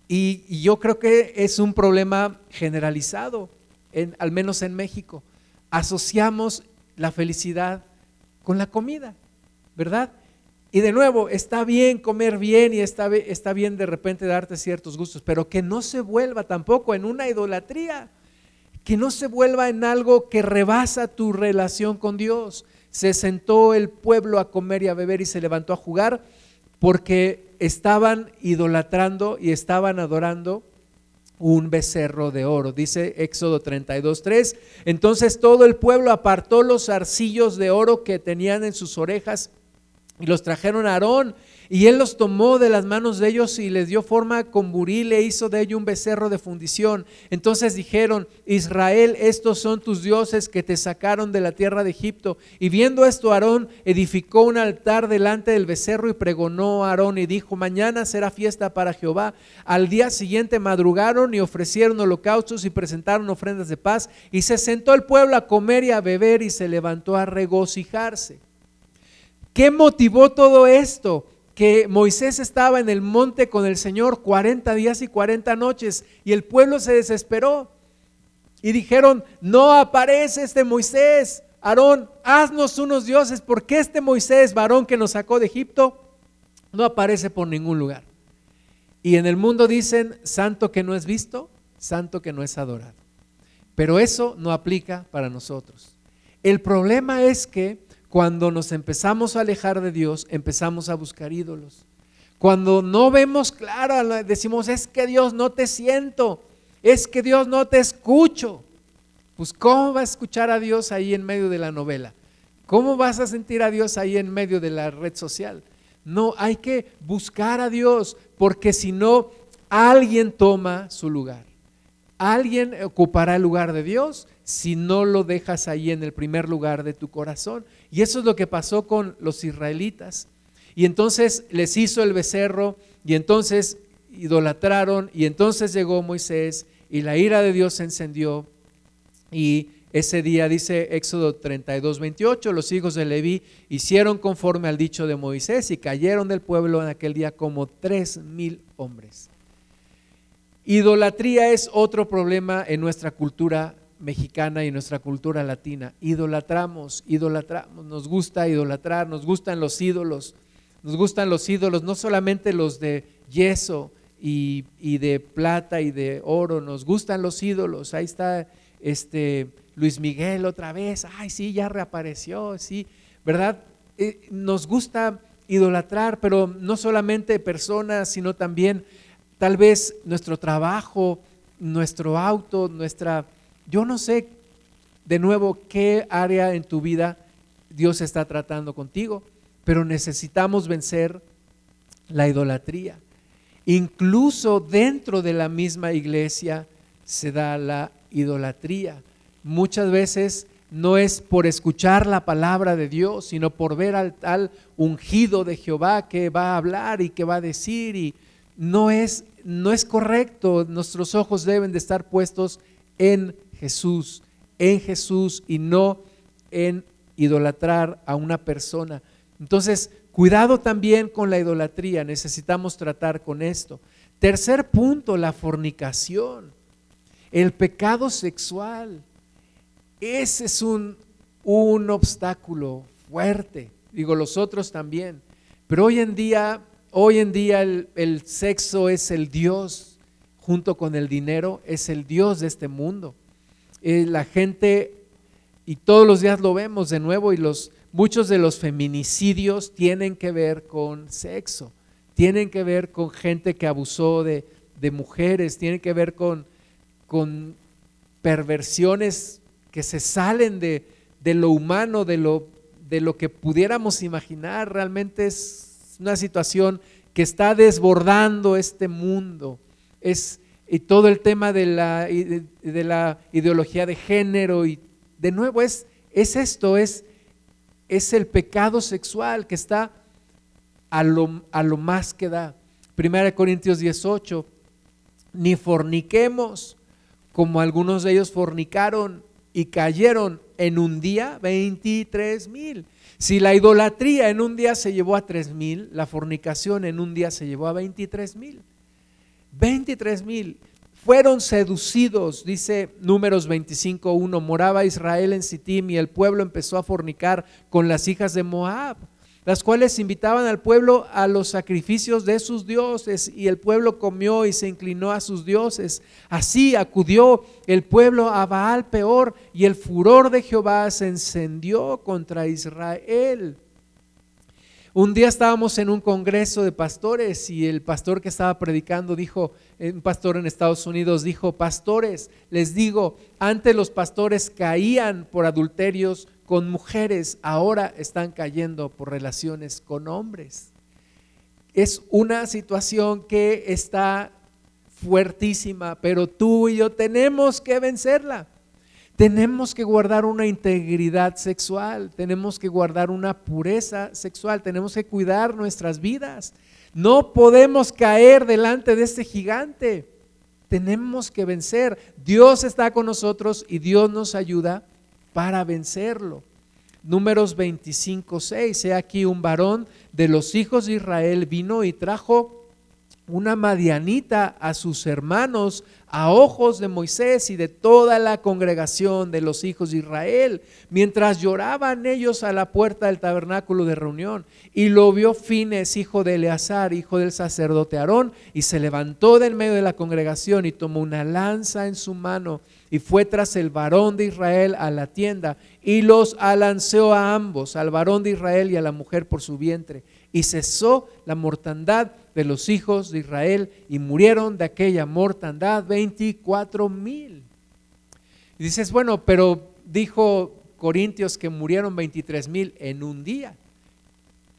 Y, yo creo que es un problema generalizado, al menos en México. Asociamos la felicidad con la comida, ¿verdad? Y de nuevo, está bien comer bien y está, está bien de repente darte ciertos gustos, pero que no se vuelva tampoco en una idolatría, que no se vuelva en algo que rebasa tu relación con Dios se sentó el pueblo a comer y a beber y se levantó a jugar porque estaban idolatrando y estaban adorando un becerro de oro. Dice Éxodo 32.3. Entonces todo el pueblo apartó los arcillos de oro que tenían en sus orejas y los trajeron a Aarón y él los tomó de las manos de ellos y les dio forma con buril e hizo de ello un becerro de fundición. Entonces dijeron, Israel, estos son tus dioses que te sacaron de la tierra de Egipto. Y viendo esto, Aarón edificó un altar delante del becerro y pregonó a Aarón y dijo, mañana será fiesta para Jehová. Al día siguiente madrugaron y ofrecieron holocaustos y presentaron ofrendas de paz. Y se sentó el pueblo a comer y a beber y se levantó a regocijarse. ¿Qué motivó todo esto? que Moisés estaba en el monte con el Señor 40 días y 40 noches y el pueblo se desesperó y dijeron, no aparece este Moisés, Aarón, haznos unos dioses, porque este Moisés, varón que nos sacó de Egipto, no aparece por ningún lugar. Y en el mundo dicen, santo que no es visto, santo que no es adorado. Pero eso no aplica para nosotros. El problema es que cuando nos empezamos a alejar de Dios, empezamos a buscar ídolos. Cuando no vemos claro, decimos, es que Dios no te siento, es que Dios no te escucho. Pues ¿cómo vas a escuchar a Dios ahí en medio de la novela? ¿Cómo vas a sentir a Dios ahí en medio de la red social? No, hay que buscar a Dios, porque si no, alguien toma su lugar. Alguien ocupará el lugar de Dios si no lo dejas ahí en el primer lugar de tu corazón. Y eso es lo que pasó con los israelitas. Y entonces les hizo el becerro y entonces idolatraron y entonces llegó Moisés y la ira de Dios se encendió y ese día dice Éxodo 32, 28, los hijos de Leví hicieron conforme al dicho de Moisés y cayeron del pueblo en aquel día como tres mil hombres. Idolatría es otro problema en nuestra cultura mexicana y nuestra cultura latina. Idolatramos, idolatramos, nos gusta idolatrar, nos gustan los ídolos, nos gustan los ídolos, no solamente los de yeso y, de plata y de oro, nos gustan los ídolos. Ahí está este Luis Miguel otra vez, ay sí, ya reapareció, sí, ¿verdad? Eh, nos gusta idolatrar, pero no solamente personas, sino también tal vez nuestro trabajo, nuestro auto, nuestra yo no sé de nuevo qué área en tu vida Dios está tratando contigo, pero necesitamos vencer la idolatría. Incluso dentro de la misma iglesia se da la idolatría. Muchas veces no es por escuchar la palabra de Dios, sino por ver al tal ungido de Jehová que va a hablar y que va a decir y no es no es correcto. Nuestros ojos deben de estar puestos en Jesús, en Jesús y no en idolatrar a una persona. Entonces, cuidado también con la idolatría, necesitamos tratar con esto. Tercer punto, la fornicación, el pecado sexual. Ese es un, un obstáculo fuerte. Digo, los otros también. Pero hoy en día, hoy en día el, sexo es el Dios, junto con el dinero, es el Dios de este mundo. Eh, la gente, y todos los días lo vemos de nuevo, y los, muchos de los feminicidios tienen que ver con sexo, tienen que ver con gente que abusó de, de mujeres, tienen que ver con, con perversiones que se salen de, de lo humano, de lo, de lo que pudiéramos imaginar. Realmente es una situación que está desbordando este mundo. Es y todo el tema de la, de la ideología de género y de nuevo es, es esto, es, es el pecado sexual que está a lo, a lo más que da. Primera Corintios 18, ni forniquemos como algunos de ellos fornicaron y cayeron en un día 23 mil. Si la idolatría en un día se llevó a 3 mil, la fornicación en un día se llevó a 23 mil. 23 mil. Fueron seducidos, dice números 25.1, moraba Israel en Sittim y el pueblo empezó a fornicar con las hijas de Moab, las cuales invitaban al pueblo a los sacrificios de sus dioses y el pueblo comió y se inclinó a sus dioses. Así acudió el pueblo a Baal peor y el furor de Jehová se encendió contra Israel. Un día estábamos en un congreso de pastores y el pastor que estaba predicando dijo, un pastor en Estados Unidos dijo, pastores, les digo, antes los pastores caían por adulterios con mujeres, ahora están cayendo por relaciones con hombres. Es una situación que está fuertísima, pero tú y yo tenemos que vencerla. Tenemos que guardar una integridad sexual, tenemos que guardar una pureza sexual, tenemos que cuidar nuestras vidas. No podemos caer delante de este gigante. Tenemos que vencer. Dios está con nosotros y Dios nos ayuda para vencerlo. Números 25, 6. He aquí un varón de los hijos de Israel vino y trajo una madianita a sus hermanos a ojos de Moisés y de toda la congregación de los hijos de Israel, mientras lloraban ellos a la puerta del tabernáculo de reunión. Y lo vio Fines, hijo de Eleazar, hijo del sacerdote Aarón, y se levantó del medio de la congregación y tomó una lanza en su mano y fue tras el varón de Israel a la tienda y los alanceó a ambos, al varón de Israel y a la mujer por su vientre. Y cesó la mortandad de los hijos de Israel y murieron de aquella mortandad 24 mil. Y dices, bueno, pero dijo Corintios que murieron 23 mil en un día,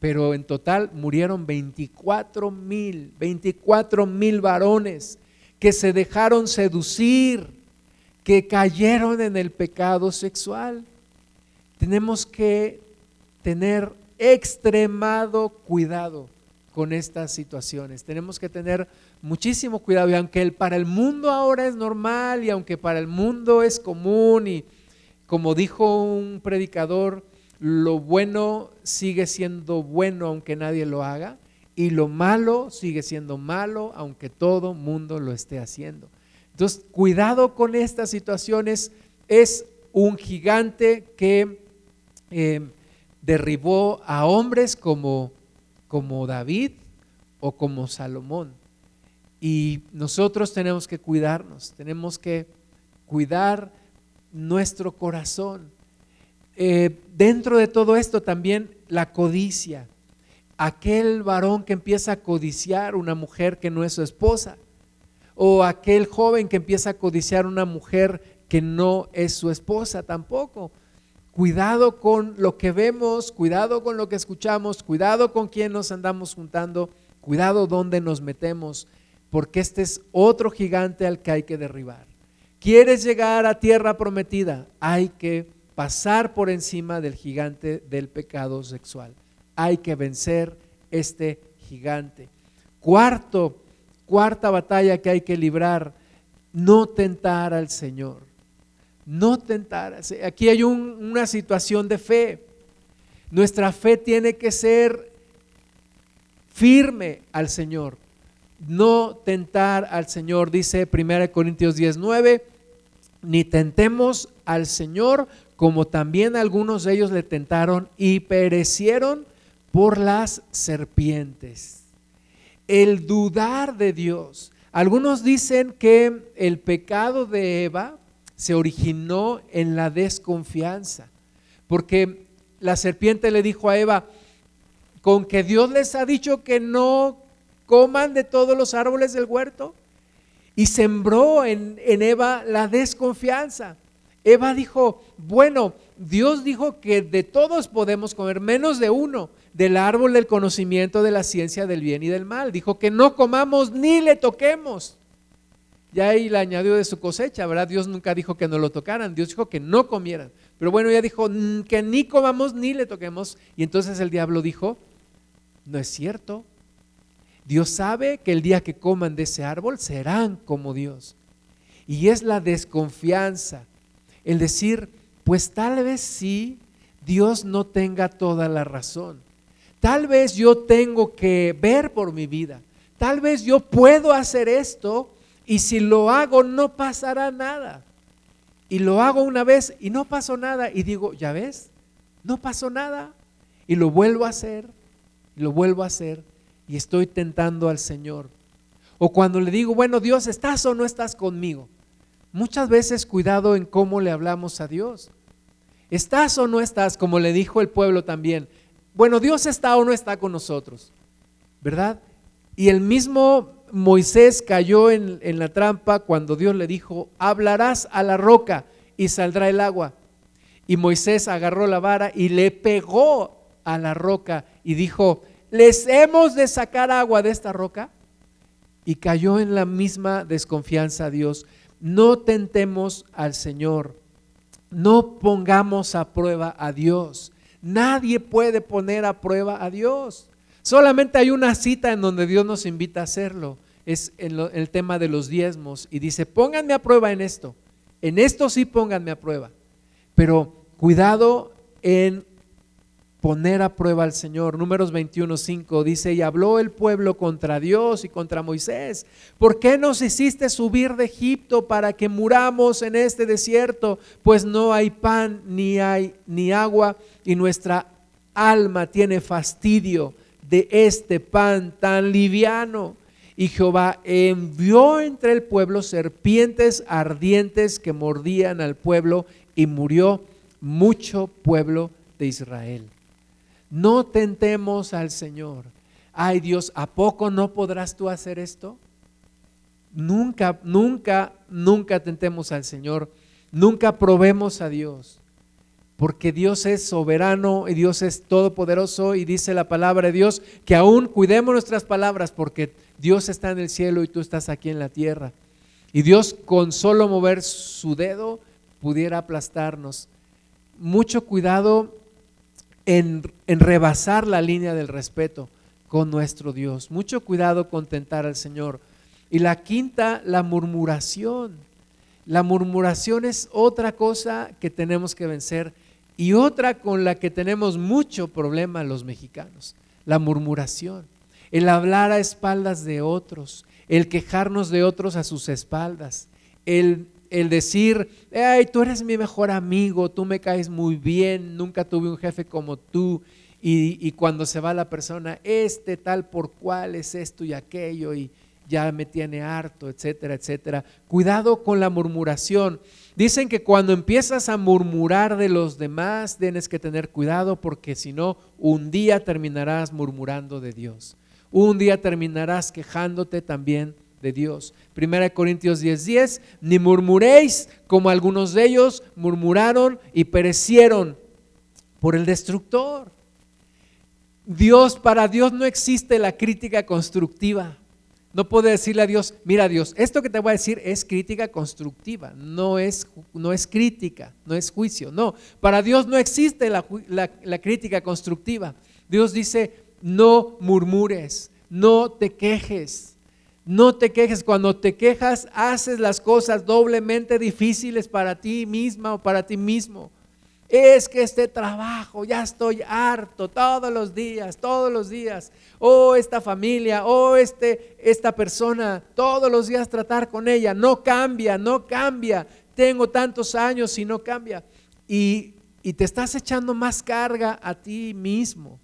pero en total murieron 24 mil, 24 mil varones que se dejaron seducir, que cayeron en el pecado sexual. Tenemos que tener extremado cuidado con estas situaciones. Tenemos que tener muchísimo cuidado y aunque para el mundo ahora es normal y aunque para el mundo es común y como dijo un predicador, lo bueno sigue siendo bueno aunque nadie lo haga y lo malo sigue siendo malo aunque todo mundo lo esté haciendo. Entonces, cuidado con estas situaciones. Es un gigante que eh, derribó a hombres como como David o como Salomón. Y nosotros tenemos que cuidarnos, tenemos que cuidar nuestro corazón. Eh, dentro de todo esto también la codicia. Aquel varón que empieza a codiciar una mujer que no es su esposa. O aquel joven que empieza a codiciar una mujer que no es su esposa tampoco. Cuidado con lo que vemos, cuidado con lo que escuchamos, cuidado con quién nos andamos juntando, cuidado dónde nos metemos, porque este es otro gigante al que hay que derribar. ¿Quieres llegar a tierra prometida? Hay que pasar por encima del gigante del pecado sexual. Hay que vencer este gigante. Cuarto, cuarta batalla que hay que librar, no tentar al Señor no tentar. Aquí hay una situación de fe. Nuestra fe tiene que ser firme al Señor. no tentar al Señor, dice 1 Corintios 19, ni tentemos al Señor como también algunos de ellos le tentaron y perecieron por las serpientes. El dudar de Dios. Algunos dicen que el pecado de Eva se originó en la desconfianza, porque la serpiente le dijo a Eva, con que Dios les ha dicho que no coman de todos los árboles del huerto. Y sembró en, en Eva la desconfianza. Eva dijo, bueno, Dios dijo que de todos podemos comer, menos de uno, del árbol del conocimiento de la ciencia del bien y del mal. Dijo que no comamos ni le toquemos. Ya ahí le añadió de su cosecha, ¿verdad? Dios nunca dijo que no lo tocaran, Dios dijo que no comieran. Pero bueno, ella dijo que ni comamos ni le toquemos. Y entonces el diablo dijo, no es cierto. Dios sabe que el día que coman de ese árbol serán como Dios. Y es la desconfianza, el decir, pues tal vez sí, Dios no tenga toda la razón. Tal vez yo tengo que ver por mi vida. Tal vez yo puedo hacer esto y si lo hago no pasará nada. Y lo hago una vez y no pasó nada. Y digo, ya ves, no pasó nada. Y lo vuelvo a hacer, lo vuelvo a hacer y estoy tentando al Señor. O cuando le digo, bueno, Dios, ¿estás o no estás conmigo? Muchas veces cuidado en cómo le hablamos a Dios. ¿Estás o no estás? Como le dijo el pueblo también. Bueno, Dios está o no está con nosotros, ¿verdad? Y el mismo Moisés cayó en, la trampa cuando Dios le dijo, hablarás a la roca y saldrá el agua. Y Moisés agarró la vara y le pegó a la roca y dijo, les hemos de sacar agua de esta roca. Y cayó en la misma desconfianza a Dios. No tentemos al Señor. No pongamos a prueba a Dios. Nadie puede poner a prueba a Dios. Solamente hay una cita en donde Dios nos invita a hacerlo. Es en el tema de los diezmos. Y dice, pónganme a prueba en esto. En esto sí pónganme a prueba. Pero cuidado en poner a prueba al Señor. Números 21.5 dice, y habló el pueblo contra Dios y contra Moisés. ¿Por qué nos hiciste subir de Egipto para que muramos en este desierto? Pues no hay pan ni hay ni agua y nuestra alma tiene fastidio de este pan tan liviano. Y Jehová envió entre el pueblo serpientes ardientes que mordían al pueblo y murió mucho pueblo de Israel. No tentemos al Señor. Ay Dios, ¿a poco no podrás tú hacer esto? Nunca, nunca, nunca tentemos al Señor. Nunca probemos a Dios. Porque Dios es soberano y Dios es todopoderoso y dice la palabra de Dios que aún cuidemos nuestras palabras porque Dios está en el cielo y tú estás aquí en la tierra. Y Dios con solo mover su dedo pudiera aplastarnos. Mucho cuidado en, rebasar la línea del respeto con nuestro Dios. Mucho cuidado con tentar al Señor. Y la quinta, la murmuración. La murmuración es otra cosa que tenemos que vencer y otra con la que tenemos mucho problema los mexicanos. La murmuración. El hablar a espaldas de otros, el quejarnos de otros a sus espaldas, el el decir, ay, tú eres mi mejor amigo, tú me caes muy bien, nunca tuve un jefe como tú, y, cuando se va la persona, este tal por cual es esto y aquello, y ya me tiene harto, etcétera, etcétera. Cuidado con la murmuración. Dicen que cuando empiezas a murmurar de los demás, tienes que tener cuidado porque si no, un día terminarás murmurando de Dios. Un día terminarás quejándote también de Dios. Primera Corintios 10:10, 10, ni murmuréis como algunos de ellos murmuraron y perecieron por el destructor. Dios, para Dios no existe la crítica constructiva. No puede decirle a Dios, mira Dios, esto que te voy a decir es crítica constructiva, no es, no es crítica, no es juicio, no. Para Dios no existe la, la crítica constructiva. Dios dice, no murmures, no te quejes, no te quejes. Cuando te quejas, haces las cosas doblemente difíciles para ti misma o para ti mismo. Es que este trabajo, ya estoy harto todos los días, todos los días. Oh, esta familia, oh, este, esta persona, todos los días tratar con ella. No cambia, no cambia. Tengo tantos años y no cambia. Y, y te estás echando más carga a ti mismo.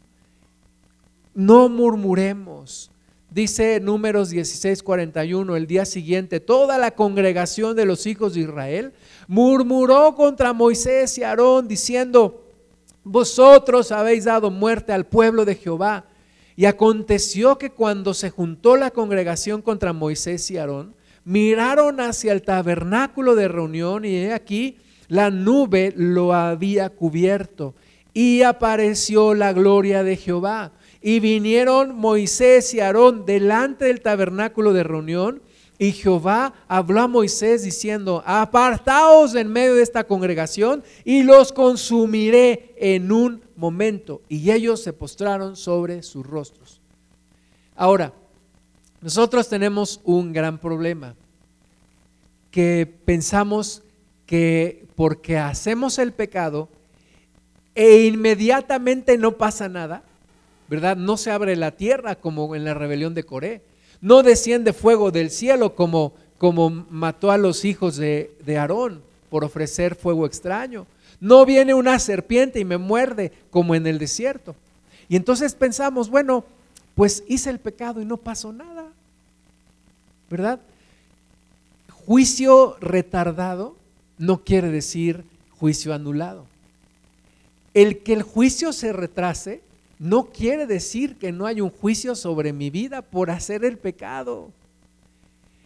No murmuremos. Dice Números 16:41, el día siguiente, toda la congregación de los hijos de Israel murmuró contra Moisés y Aarón diciendo, vosotros habéis dado muerte al pueblo de Jehová. Y aconteció que cuando se juntó la congregación contra Moisés y Aarón, miraron hacia el tabernáculo de reunión y aquí la nube lo había cubierto y apareció la gloria de Jehová. Y vinieron Moisés y Aarón delante del tabernáculo de reunión. Y Jehová habló a Moisés diciendo, apartaos en medio de esta congregación y los consumiré en un momento. Y ellos se postraron sobre sus rostros. Ahora, nosotros tenemos un gran problema, que pensamos que porque hacemos el pecado e inmediatamente no pasa nada, ¿verdad? No se abre la tierra como en la rebelión de Coré. No desciende fuego del cielo como, como mató a los hijos de, de Aarón por ofrecer fuego extraño. No viene una serpiente y me muerde como en el desierto. Y entonces pensamos, bueno, pues hice el pecado y no pasó nada. ¿Verdad? Juicio retardado no quiere decir juicio anulado. El que el juicio se retrase no quiere decir que no hay un juicio sobre mi vida por hacer el pecado.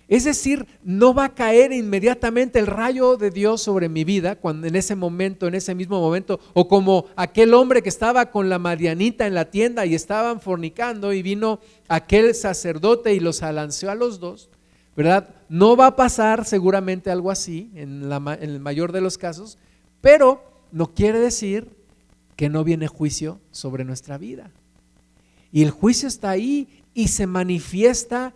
Es decir, no va a caer inmediatamente el rayo de Dios sobre mi vida cuando en ese momento, en ese mismo momento, o como aquel hombre que estaba con la Marianita en la tienda y estaban fornicando y vino aquel sacerdote y los alanceó a los dos, ¿verdad? No va a pasar seguramente algo así en, en el mayor de los casos, pero no quiere decir que no viene juicio sobre nuestra vida. Y el juicio está ahí y se manifiesta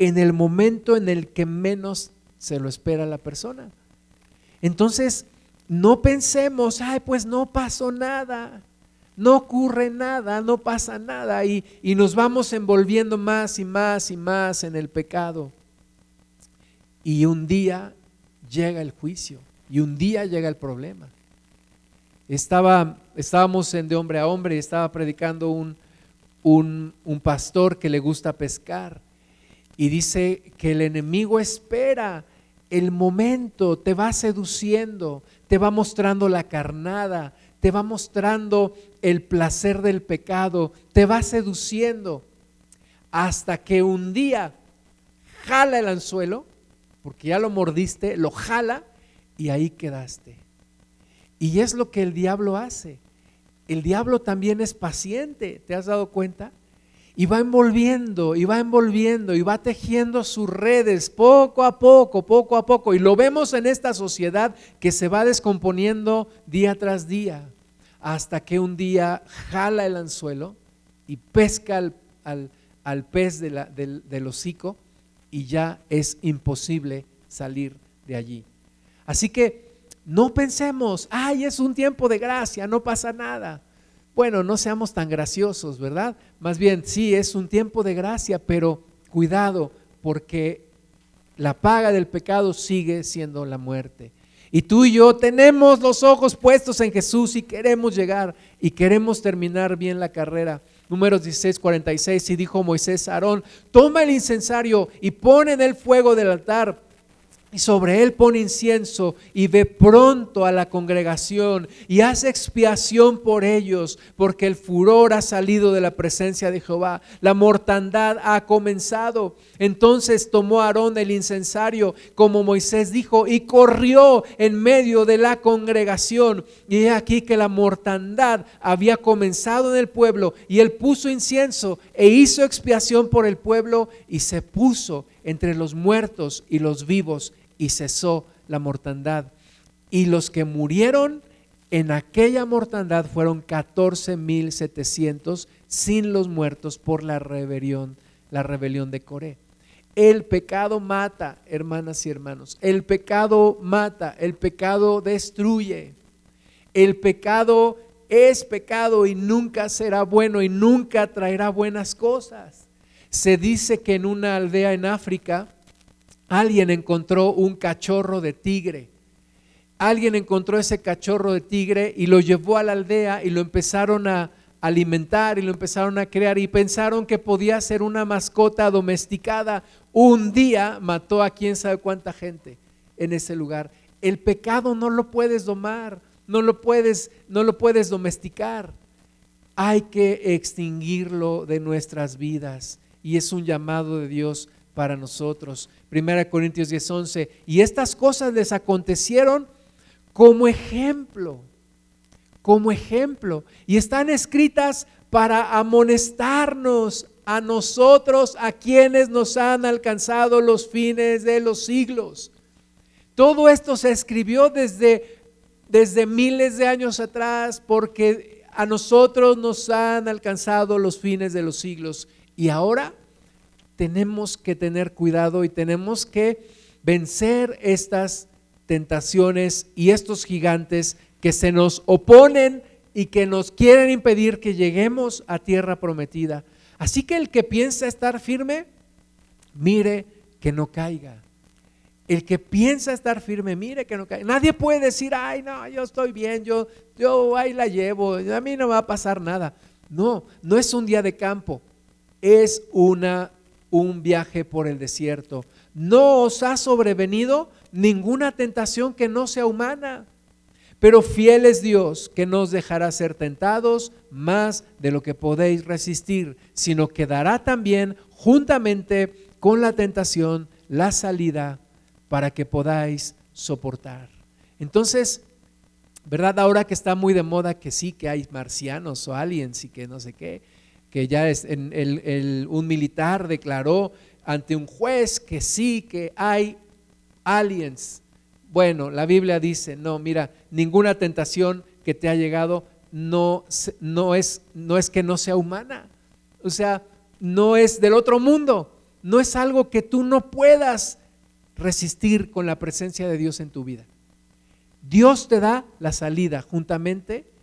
en el momento en el que menos se lo espera la persona. Entonces, no pensemos, ay, pues no pasó nada, no ocurre nada, no pasa nada, y, y nos vamos envolviendo más y más y más en el pecado. Y un día llega el juicio, y un día llega el problema. Estaba, estábamos en de hombre a hombre y estaba predicando un, un, un pastor que le gusta pescar y dice que el enemigo espera el momento, te va seduciendo, te va mostrando la carnada, te va mostrando el placer del pecado, te va seduciendo hasta que un día jala el anzuelo, porque ya lo mordiste, lo jala y ahí quedaste. Y es lo que el diablo hace. El diablo también es paciente, ¿te has dado cuenta? Y va envolviendo, y va envolviendo, y va tejiendo sus redes poco a poco, poco a poco. Y lo vemos en esta sociedad que se va descomponiendo día tras día, hasta que un día jala el anzuelo y pesca al, pez del hocico y ya es imposible salir de allí. Así que no pensemos, ay, es un tiempo de gracia, no pasa nada. Bueno, no seamos tan graciosos, ¿verdad? Más bien, sí, es un tiempo de gracia, pero cuidado, porque la paga del pecado sigue siendo la muerte. Y tú y yo tenemos los ojos puestos en Jesús y queremos llegar y queremos terminar bien la carrera. Números 16, 46, y dijo Moisés a Aarón, toma el incensario y pon en el fuego del altar y sobre él pone incienso y ve pronto a la congregación y hace expiación por ellos, porque el furor ha salido de la presencia de Jehová, la mortandad ha comenzado. Entonces tomó Aarón el incensario, como Moisés dijo, y corrió en medio de la congregación. Y he aquí que la mortandad había comenzado en el pueblo, y él puso incienso e hizo expiación por el pueblo, y se puso entre los muertos y los vivos y cesó la mortandad. Y los que murieron en aquella mortandad fueron 14.700 sin los muertos por la rebelión, la rebelión de Coré. El pecado mata, hermanas y hermanos. El pecado mata, el pecado destruye. El pecado es pecado y nunca será bueno y nunca traerá buenas cosas. Se dice que en una aldea en África alguien encontró un cachorro de tigre. Alguien encontró ese cachorro de tigre y lo llevó a la aldea y lo empezaron a alimentar y lo empezaron a crear y pensaron que podía ser una mascota domesticada. Un día mató a quién sabe cuánta gente en ese lugar. El pecado no lo puedes domar no lo puedes, no lo puedes domesticar. Hay que extinguirlo de nuestras vidas y es un llamado de Dios para nosotros. Primera Corintios 10, 11. Y estas cosas les acontecieron como ejemplo, como ejemplo. Y están escritas para amonestarnos a nosotros, a quienes nos han alcanzado los fines de los siglos. Todo esto se escribió desde desde miles de años atrás porque a nosotros nos han alcanzado los fines de los siglos y ahora tenemos que tener cuidado y tenemos que vencer estas tentaciones y estos gigantes que se nos oponen y que nos quieren impedir que lleguemos a tierra prometida. Así que el que piensa estar firme, mire que no caiga. El que piensa estar firme, mire que no cae. Nadie puede decir, ay, no, yo estoy bien, yo, yo ahí la llevo, a mí no va a pasar nada. No, no es un día de campo, es una, un viaje por el desierto. No os ha sobrevenido ninguna tentación que no sea humana, pero fiel es Dios que no os dejará ser tentados más de lo que podéis resistir, sino que dará también juntamente con la tentación la salida para que podáis soportar. Entonces, ¿verdad? Ahora que está muy de moda que sí, que hay marcianos o aliens y que no sé qué, que ya es un militar declaró ante un juez que sí, que hay aliens. Bueno, la Biblia dice, no, mira, ninguna tentación que te ha llegado no, no, es, no es que no sea humana. O sea, no es del otro mundo. No es algo que tú no puedas resistir con la presencia de Dios en tu vida. Dios te da la salida juntamente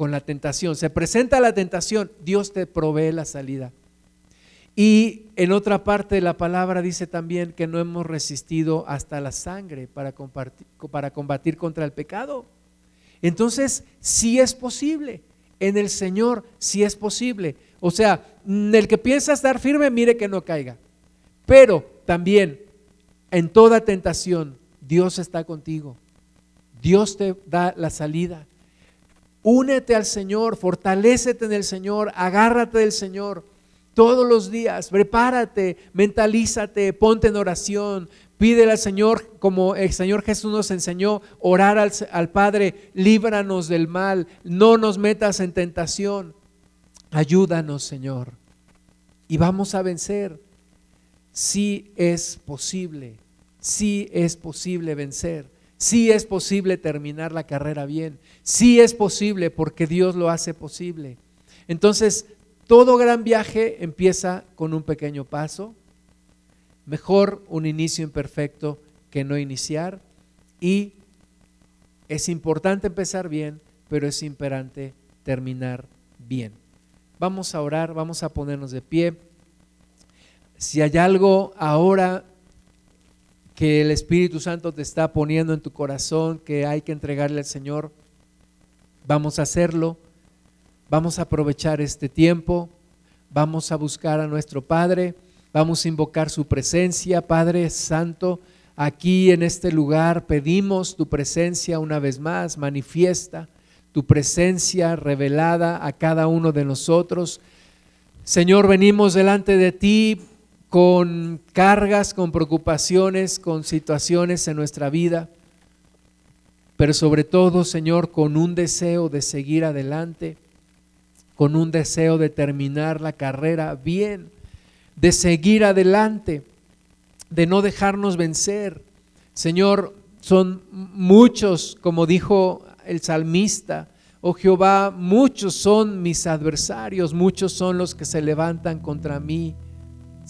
con la tentación. Se presenta la tentación, Dios te provee la salida. Y en otra parte de la palabra dice también que no hemos resistido hasta la sangre para, para combatir contra el pecado. Entonces, sí es posible. En el Señor sí es posible. O sea, el que piensa estar firme, mire que no caiga. Pero también en toda tentación, Dios está contigo. Dios te da la salida. Únete al Señor, fortalécete en el Señor, agárrate del Señor todos los días, prepárate, mentalízate, ponte en oración, pídele al Señor, como el Señor Jesús nos enseñó, orar al, al Padre, líbranos del mal, no nos metas en tentación, ayúdanos Señor. Y vamos a vencer sí es posible, sí es posible vencer, sí es posible terminar la carrera bien, sí es posible porque Dios lo hace posible. Entonces, todo gran viaje empieza con un pequeño paso, mejor un inicio imperfecto que no iniciar y es importante empezar bien, pero es imperante terminar bien. Vamos a orar, vamos a ponernos de pie. Si hay algo ahora que el Espíritu Santo te está poniendo en tu corazón que hay que entregarle al Señor, vamos a hacerlo. Vamos a aprovechar este tiempo. Vamos a buscar a nuestro Padre. Vamos a invocar su presencia, Padre Santo. Aquí en este lugar pedimos tu presencia una vez más, manifiesta tu presencia revelada a cada uno de nosotros. Señor, venimos delante de ti con cargas, con preocupaciones, con situaciones en nuestra vida, pero sobre todo, Señor, con un deseo de seguir adelante, con un deseo de terminar la carrera bien, de seguir adelante, de no dejarnos vencer. Señor, son muchos, como dijo el salmista, oh Jehová, muchos son mis adversarios, muchos son los que se levantan contra mí.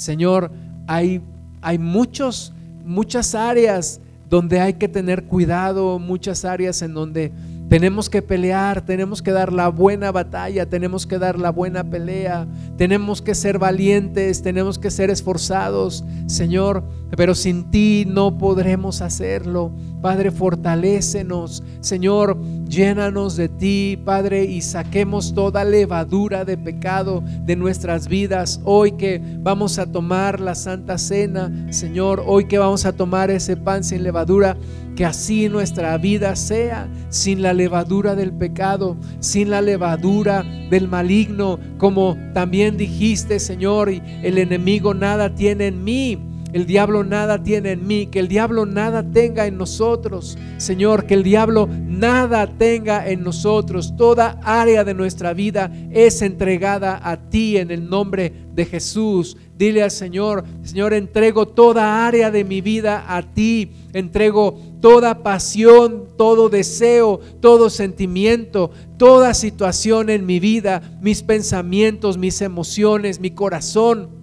Señor, hay, hay muchos, muchas áreas donde hay que tener cuidado, muchas áreas en donde Tenemos que pelear, tenemos que dar la buena batalla, tenemos que dar la buena pelea, tenemos que ser valientes, tenemos que ser esforzados, Señor, pero sin ti no podremos hacerlo. Padre, fortalécenos, Señor, llénanos de ti, Padre, y saquemos toda levadura de pecado de nuestras vidas. Hoy que vamos a tomar la Santa Cena, Señor, hoy que vamos a tomar ese pan sin levadura, que así nuestra vida sea, sin la levadura del pecado, sin la levadura del maligno, como también dijiste, Señor, el enemigo nada tiene en mí el diablo nada tiene en mí, que el diablo nada tenga en nosotros. Señor, que el diablo nada tenga en nosotros. Toda área de nuestra vida es entregada a ti en el nombre de Jesús. Dile al Señor, Señor, entrego toda área de mi vida a ti. Entrego toda pasión, todo deseo, todo sentimiento, toda situación en mi vida, mis pensamientos, mis emociones, mi corazón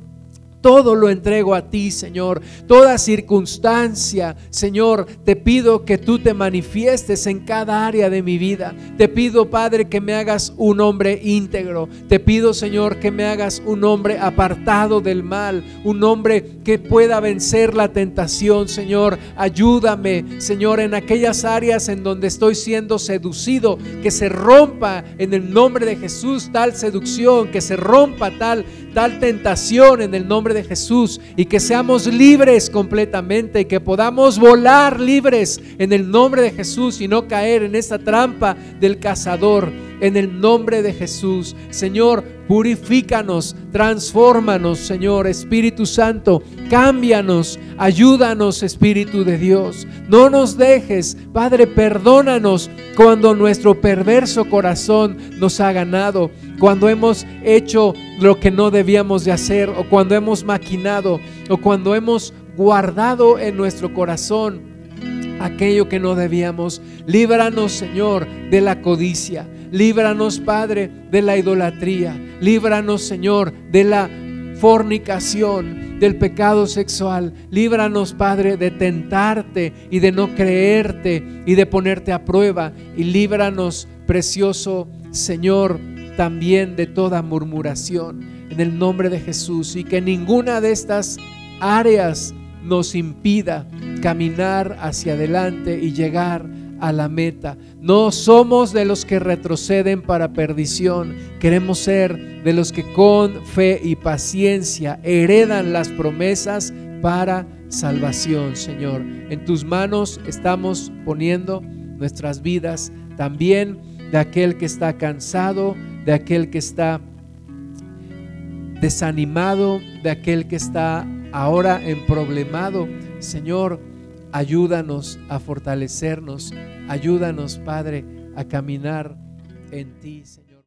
todo lo entrego a ti, Señor. Toda circunstancia, Señor, te pido que tú te manifiestes en cada área de mi vida. Te pido, Padre, que me hagas un hombre íntegro. Te pido, Señor, que me hagas un hombre apartado del mal. Un hombre que pueda vencer la tentación, Señor. Ayúdame, Señor, en aquellas áreas en donde estoy siendo seducido. Que se rompa en el nombre de Jesús tal seducción. Que se rompa tal, tal tentación en el de Jesús y que seamos libres completamente y que podamos volar libres en el nombre de Jesús y no caer en esta trampa del cazador en el nombre de Jesús. Señor, purifícanos, transfórmanos, Señor Espíritu Santo, cámbianos, ayúdanos, Espíritu de Dios. No nos dejes, Padre, perdónanos cuando nuestro perverso corazón nos ha ganado, cuando hemos hecho lo que no debíamos de hacer, o cuando hemos maquinado, o cuando hemos guardado en nuestro corazón aquello que no debíamos. Líbranos, Señor, de la codicia. Líbranos, Padre, de la idolatría. Líbranos, Señor, de la fornicación, del pecado sexual. Líbranos, Padre, de tentarte y de no creerte y de ponerte a prueba. Y líbranos, precioso Señor, también de toda murmuración. En el nombre de Jesús. Y que ninguna de estas áreas nos impida caminar hacia adelante y llegar a la meta. No somos de los que retroceden para perdición. Queremos ser de los que con fe y paciencia heredan las promesas para salvación, Señor. En tus manos estamos poniendo nuestras vidas, también de aquel que está cansado, de aquel que está desanimado, de aquel que está ahora en problemado. Señor, Ayúdanos a fortalecernos. Ayúdanos, Padre, a caminar en ti, Señor.